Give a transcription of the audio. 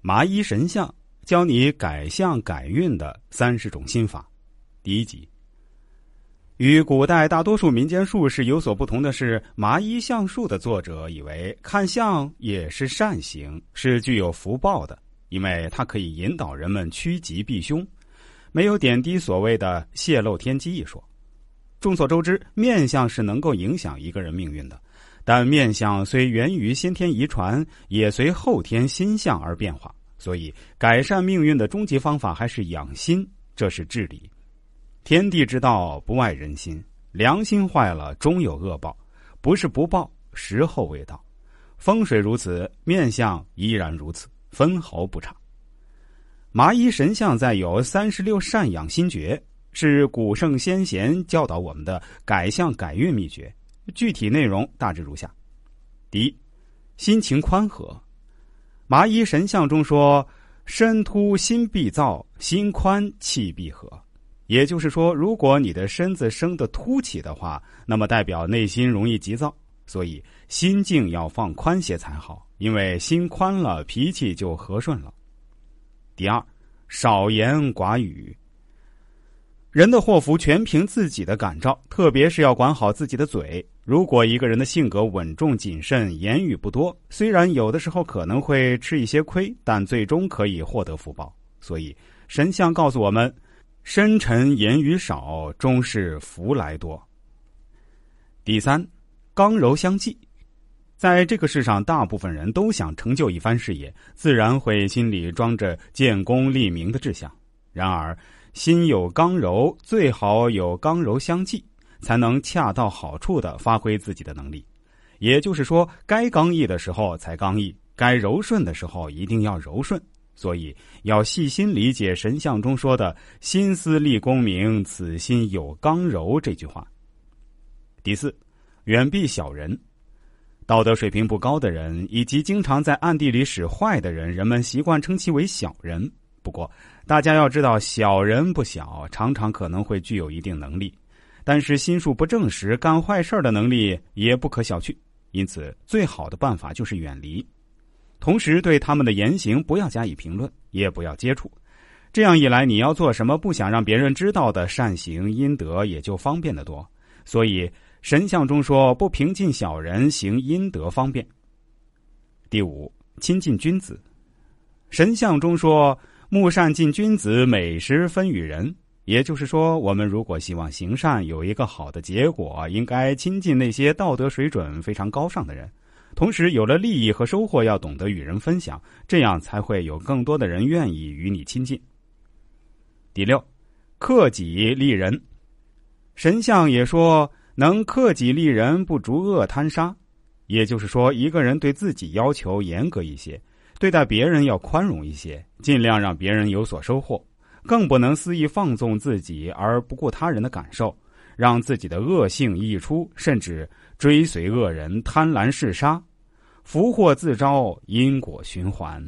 麻衣神相教你改相改运的三十种心法，第一集。与古代大多数民间术士有所不同的是，麻衣相术的作者以为看相也是善行，是具有福报的，因为它可以引导人们趋吉避凶，没有点滴所谓的泄露天机一说。众所周知，面相是能够影响一个人命运的。但面相虽源于先天遗传，也随后天心相而变化。所以，改善命运的终极方法还是养心，这是治理。天地之道不外人心，良心坏了终有恶报，不是不报，时候未到。风水如此，面相依然如此，分毫不差。麻衣神相在有三十六善养心诀，是古圣先贤教导我们的改相改运秘诀。具体内容大致如下：第一，心情宽和。麻衣神相中说：“身凸心必燥，心宽气必和。”也就是说，如果你的身子生得凸起的话，那么代表内心容易急躁，所以心境要放宽些才好。因为心宽了，脾气就和顺了。第二，少言寡语。人的祸福全凭自己的感召，特别是要管好自己的嘴。如果一个人的性格稳重谨慎，言语不多，虽然有的时候可能会吃一些亏，但最终可以获得福报。所以神像告诉我们：深沉言语少，终是福来多。第三，刚柔相济。在这个世上，大部分人都想成就一番事业，自然会心里装着建功立名的志向。然而，心有刚柔，最好有刚柔相济，才能恰到好处的发挥自己的能力。也就是说，该刚毅的时候才刚毅，该柔顺的时候一定要柔顺。所以要细心理解神像中说的“心思立功名，此心有刚柔”这句话。第四，远避小人，道德水平不高的人，以及经常在暗地里使坏的人，人们习惯称其为小人。不过，大家要知道，小人不小，常常可能会具有一定能力，但是心术不正时，干坏事的能力也不可小觑。因此，最好的办法就是远离，同时对他们的言行不要加以评论，也不要接触。这样一来，你要做什么不想让别人知道的善行阴德，也就方便得多。所以，神像中说：“不平近小人，行阴德方便。”第五，亲近君子。神像中说。目善近君子，美食分与人。也就是说，我们如果希望行善有一个好的结果，应该亲近那些道德水准非常高尚的人。同时，有了利益和收获，要懂得与人分享，这样才会有更多的人愿意与你亲近。第六，克己利人。神像也说，能克己利人，不逐恶贪杀。也就是说，一个人对自己要求严格一些。对待别人要宽容一些，尽量让别人有所收获，更不能肆意放纵自己而不顾他人的感受，让自己的恶性溢出，甚至追随恶人、贪婪嗜杀，福祸自招，因果循环。